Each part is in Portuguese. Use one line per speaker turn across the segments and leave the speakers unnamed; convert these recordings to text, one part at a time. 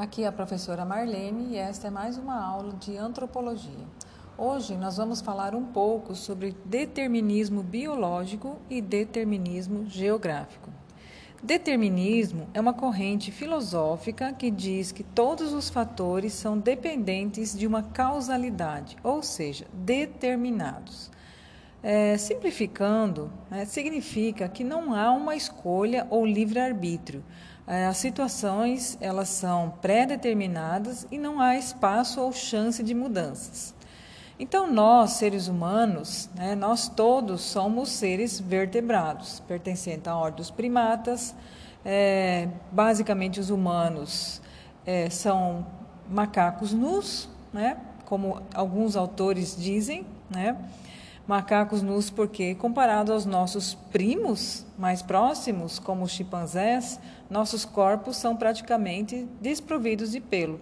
Aqui é a professora Marlene e esta é mais uma aula de antropologia. Hoje nós vamos falar um pouco sobre determinismo biológico e determinismo geográfico. Determinismo é uma corrente filosófica que diz que todos os fatores são dependentes de uma causalidade, ou seja, determinados. É, simplificando, é, significa que não há uma escolha ou livre-arbítrio. É, as situações elas são pré-determinadas e não há espaço ou chance de mudanças. Então, nós, seres humanos, né, nós todos somos seres vertebrados, pertencentes à ordem dos primatas. É, basicamente, os humanos é, são macacos nus, né, como alguns autores dizem, né? Macacos nus porque, comparado aos nossos primos mais próximos, como os chimpanzés, nossos corpos são praticamente desprovidos de pelo.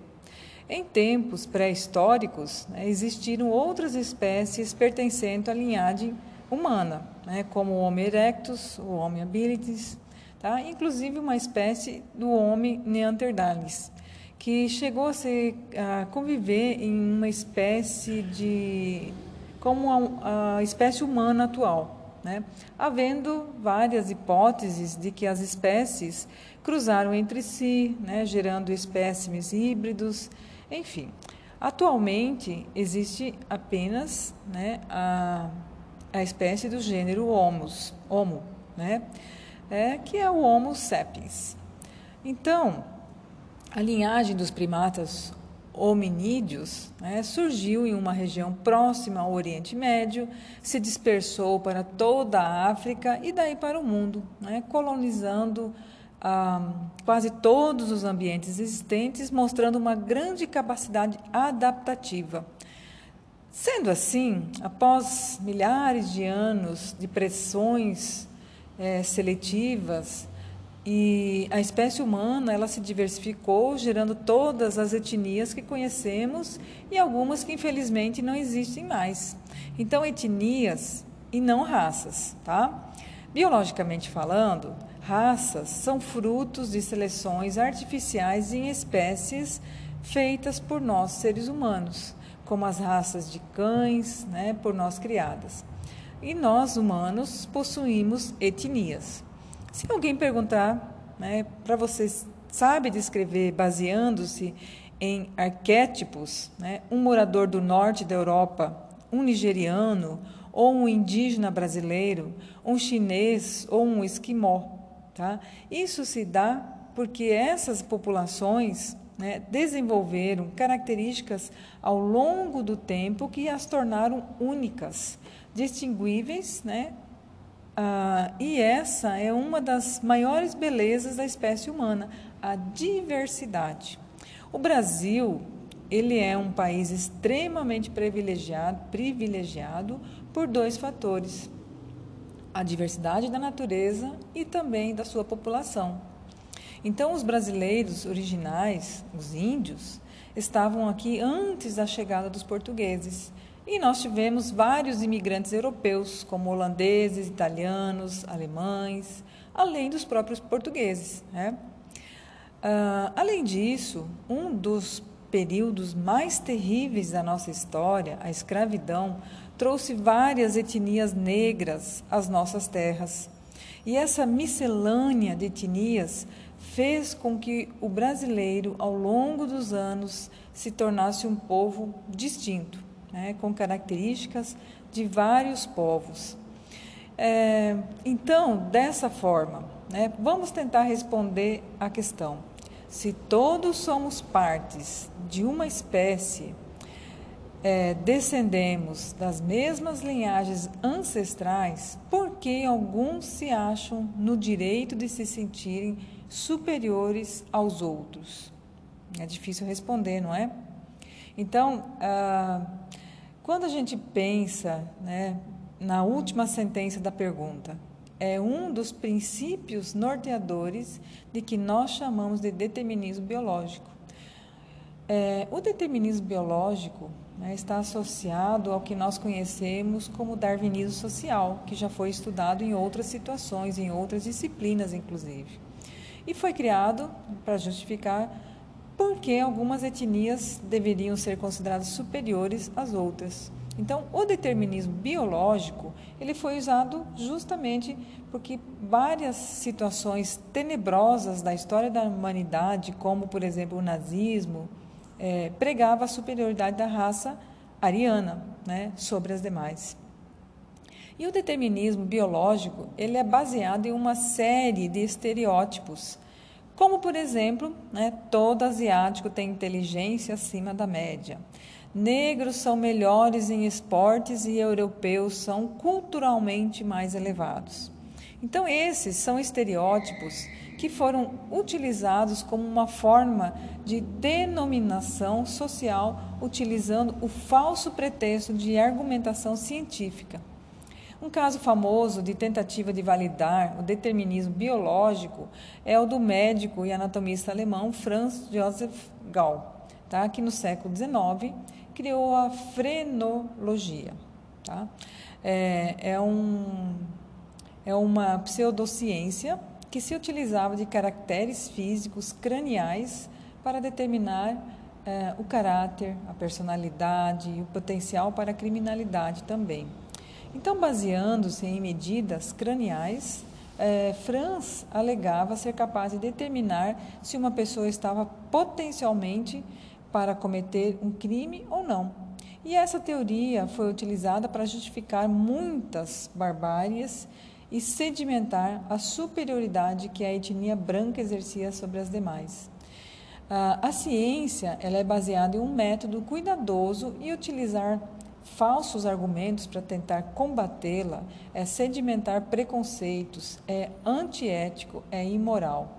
Em tempos pré-históricos, né, existiram outras espécies pertencendo à linhagem humana, né, como o Homo erectus, o Homo habilis, tá? inclusive uma espécie do Homo neanderthalis, que chegou a, ser, a conviver em uma espécie de como a, a espécie humana atual, né? havendo várias hipóteses de que as espécies cruzaram entre si, né? gerando espécimes híbridos, enfim. Atualmente existe apenas né, a, a espécie do gênero Homos, Homo, né? É, que é o Homo sapiens. Então, a linhagem dos primatas hominídeos né, surgiu em uma região próxima ao Oriente Médio, se dispersou para toda a África e daí para o mundo, né, colonizando ah, quase todos os ambientes existentes, mostrando uma grande capacidade adaptativa. Sendo assim, após milhares de anos de pressões é, seletivas, e a espécie humana ela se diversificou, gerando todas as etnias que conhecemos e algumas que infelizmente não existem mais. Então, etnias e não raças, tá? Biologicamente falando, raças são frutos de seleções artificiais em espécies feitas por nós seres humanos, como as raças de cães, né, por nós criadas. E nós humanos possuímos etnias. Se alguém perguntar né, para vocês, sabe descrever baseando-se em arquétipos, né, um morador do norte da Europa, um nigeriano, ou um indígena brasileiro, um chinês ou um esquimó. Tá? Isso se dá porque essas populações né, desenvolveram características ao longo do tempo que as tornaram únicas, distinguíveis né, ah, e essa é uma das maiores belezas da espécie humana, a diversidade. O Brasil, ele é um país extremamente privilegiado, privilegiado por dois fatores: a diversidade da natureza e também da sua população. Então, os brasileiros originais, os índios, estavam aqui antes da chegada dos portugueses e nós tivemos vários imigrantes europeus, como holandeses, italianos, alemães, além dos próprios portugueses. Né? Uh, além disso, um dos períodos mais terríveis da nossa história, a escravidão, trouxe várias etnias negras às nossas terras. E essa miscelânea de etnias fez com que o brasileiro, ao longo dos anos, se tornasse um povo distinto né, com características de vários povos. É, então, dessa forma, né, vamos tentar responder à questão: se todos somos partes de uma espécie, é, descendemos das mesmas linhagens ancestrais, por que alguns se acham no direito de se sentirem superiores aos outros? É difícil responder, não é? Então, ah, quando a gente pensa né, na última sentença da pergunta, é um dos princípios norteadores de que nós chamamos de determinismo biológico. É, o determinismo biológico né, está associado ao que nós conhecemos como darwinismo social, que já foi estudado em outras situações, em outras disciplinas, inclusive. E foi criado para justificar porque algumas etnias deveriam ser consideradas superiores às outras. Então, o determinismo biológico ele foi usado justamente porque várias situações tenebrosas da história da humanidade, como por exemplo o nazismo, é, pregava a superioridade da raça ariana né, sobre as demais. E o determinismo biológico ele é baseado em uma série de estereótipos, como por exemplo, né, todo asiático tem inteligência acima da média. Negros são melhores em esportes e europeus são culturalmente mais elevados. Então, esses são estereótipos que foram utilizados como uma forma de denominação social, utilizando o falso pretexto de argumentação científica. Um caso famoso de tentativa de validar o determinismo biológico é o do médico e anatomista alemão Franz Joseph Gall, tá? que no século XIX criou a frenologia. Tá? É, é, um, é uma pseudociência que se utilizava de caracteres físicos craniais para determinar é, o caráter, a personalidade e o potencial para a criminalidade também. Então, baseando-se em medidas craniais, é, Franz alegava ser capaz de determinar se uma pessoa estava potencialmente para cometer um crime ou não. E essa teoria foi utilizada para justificar muitas barbáries e sedimentar a superioridade que a etnia branca exercia sobre as demais. A ciência ela é baseada em um método cuidadoso e utilizar falsos argumentos para tentar combatê-la é sedimentar preconceitos, é antiético, é imoral.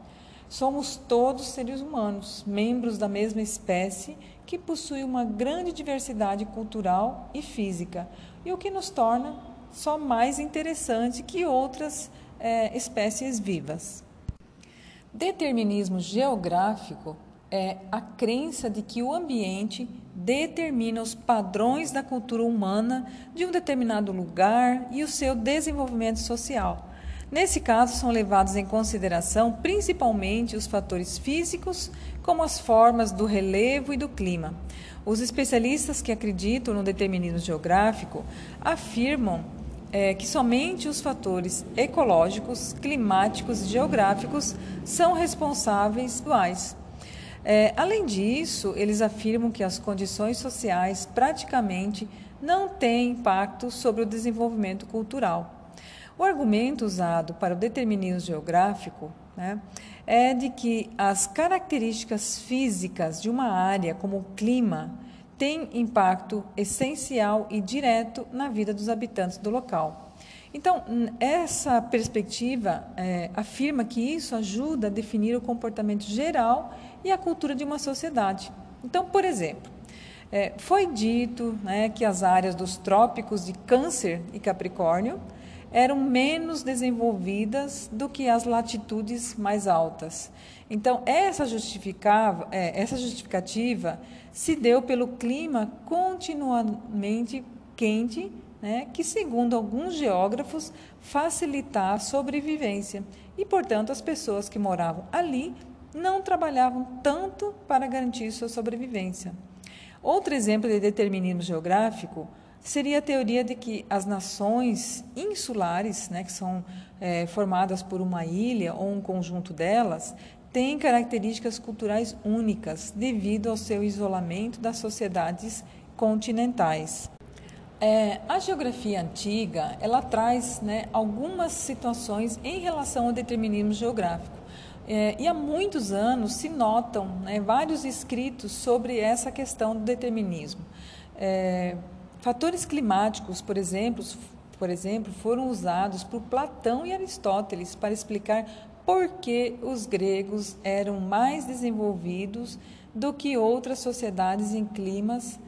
Somos todos seres humanos, membros da mesma espécie que possui uma grande diversidade cultural e física, e o que nos torna só mais interessante que outras é, espécies vivas. Determinismo geográfico é a crença de que o ambiente determina os padrões da cultura humana de um determinado lugar e o seu desenvolvimento social. Nesse caso, são levados em consideração principalmente os fatores físicos, como as formas do relevo e do clima. Os especialistas que acreditam no determinismo geográfico afirmam é, que somente os fatores ecológicos, climáticos e geográficos são responsáveis atuais. É, além disso, eles afirmam que as condições sociais praticamente não têm impacto sobre o desenvolvimento cultural. O argumento usado para o determinismo geográfico né, é de que as características físicas de uma área, como o clima, têm impacto essencial e direto na vida dos habitantes do local. Então, essa perspectiva é, afirma que isso ajuda a definir o comportamento geral e a cultura de uma sociedade. Então, por exemplo, é, foi dito né, que as áreas dos trópicos de Câncer e Capricórnio eram menos desenvolvidas do que as latitudes mais altas. Então, essa, justificava, é, essa justificativa se deu pelo clima continuamente quente, né, que, segundo alguns geógrafos, facilitava a sobrevivência. E, portanto, as pessoas que moravam ali não trabalhavam tanto para garantir sua sobrevivência. Outro exemplo de determinismo geográfico seria a teoria de que as nações insulares, né, que são é, formadas por uma ilha ou um conjunto delas, têm características culturais únicas devido ao seu isolamento das sociedades continentais. É, a geografia antiga ela traz né, algumas situações em relação ao determinismo geográfico. É, e há muitos anos se notam né, vários escritos sobre essa questão do determinismo. É, Fatores climáticos, por exemplo, por exemplo, foram usados por Platão e Aristóteles para explicar por que os gregos eram mais desenvolvidos do que outras sociedades em climas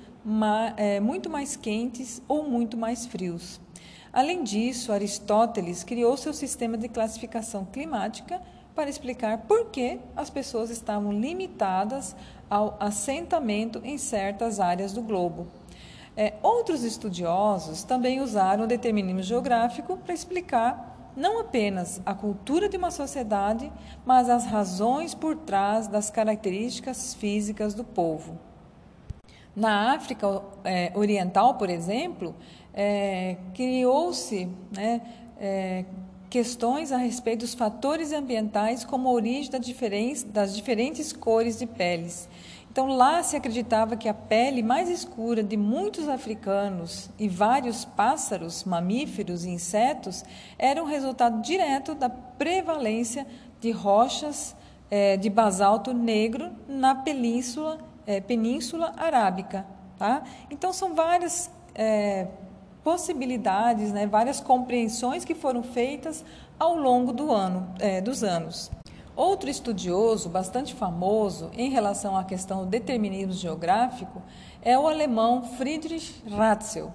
muito mais quentes ou muito mais frios. Além disso, Aristóteles criou seu sistema de classificação climática para explicar por que as pessoas estavam limitadas ao assentamento em certas áreas do globo. É, outros estudiosos também usaram o determinismo geográfico para explicar não apenas a cultura de uma sociedade, mas as razões por trás das características físicas do povo. Na África é, Oriental, por exemplo, é, criou-se né, é, questões a respeito dos fatores ambientais como a origem das diferentes cores de peles. Então, lá se acreditava que a pele mais escura de muitos africanos e vários pássaros, mamíferos e insetos eram resultado direto da prevalência de rochas é, de basalto negro na península, é, península arábica. Tá? Então, são várias é, possibilidades, né, várias compreensões que foram feitas ao longo do ano, dos anos. Outro estudioso bastante famoso em relação à questão do determinismo geográfico é o alemão Friedrich Ratzel.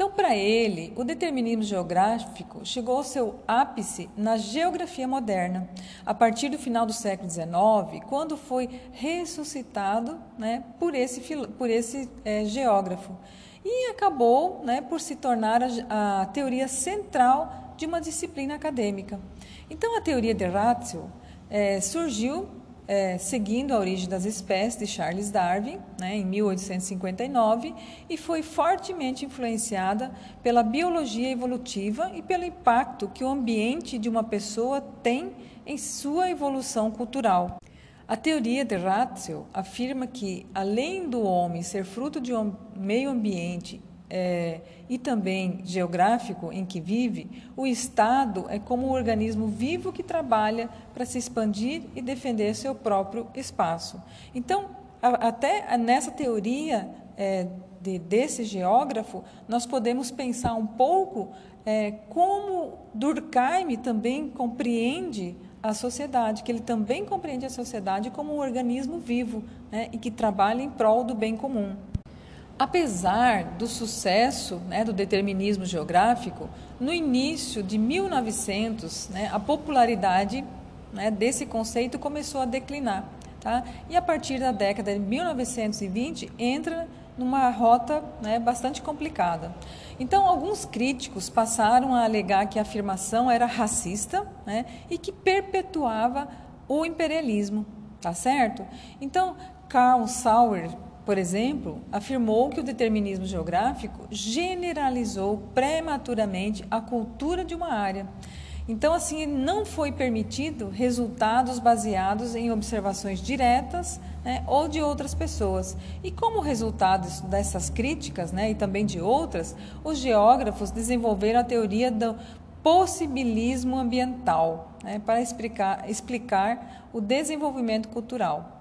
Então, para ele, o determinismo geográfico chegou ao seu ápice na geografia moderna, a partir do final do século XIX, quando foi ressuscitado né, por esse, por esse é, geógrafo. E acabou né, por se tornar a, a teoria central de uma disciplina acadêmica. Então, a teoria de Ratzel é, surgiu é, seguindo a origem das espécies de Charles Darwin, né, em 1859, e foi fortemente influenciada pela biologia evolutiva e pelo impacto que o ambiente de uma pessoa tem em sua evolução cultural. A teoria de Ratzel afirma que, além do homem ser fruto de um meio ambiente é, e também geográfico em que vive, o Estado é como um organismo vivo que trabalha para se expandir e defender seu próprio espaço. Então, a, até nessa teoria é, de, desse geógrafo, nós podemos pensar um pouco é, como Durkheim também compreende a sociedade, que ele também compreende a sociedade como um organismo vivo né, e que trabalha em prol do bem comum. Apesar do sucesso né, do determinismo geográfico, no início de 1900, né, a popularidade né, desse conceito começou a declinar. Tá? E a partir da década de 1920, entra numa rota né, bastante complicada. Então, alguns críticos passaram a alegar que a afirmação era racista né, e que perpetuava o imperialismo. Tá certo? Então, Karl Sauer por exemplo, afirmou que o determinismo geográfico generalizou prematuramente a cultura de uma área. Então, assim, não foi permitido resultados baseados em observações diretas né, ou de outras pessoas. E como resultado dessas críticas, né, e também de outras, os geógrafos desenvolveram a teoria do possibilismo ambiental né, para explicar, explicar o desenvolvimento cultural.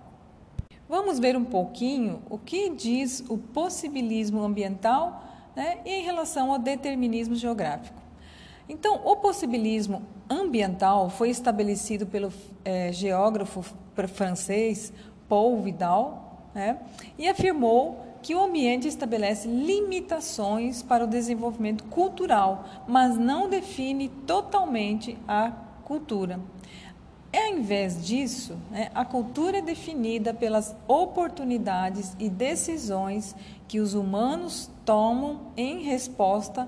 Vamos ver um pouquinho o que diz o possibilismo ambiental né, em relação ao determinismo geográfico. Então, o possibilismo ambiental foi estabelecido pelo é, geógrafo francês Paul Vidal né, e afirmou que o ambiente estabelece limitações para o desenvolvimento cultural, mas não define totalmente a cultura. Ao invés disso, né, a cultura é definida pelas oportunidades e decisões que os humanos tomam em resposta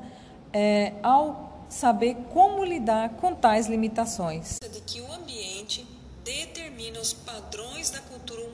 é, ao saber como lidar com tais limitações. De que o ambiente determina os padrões da cultura humana.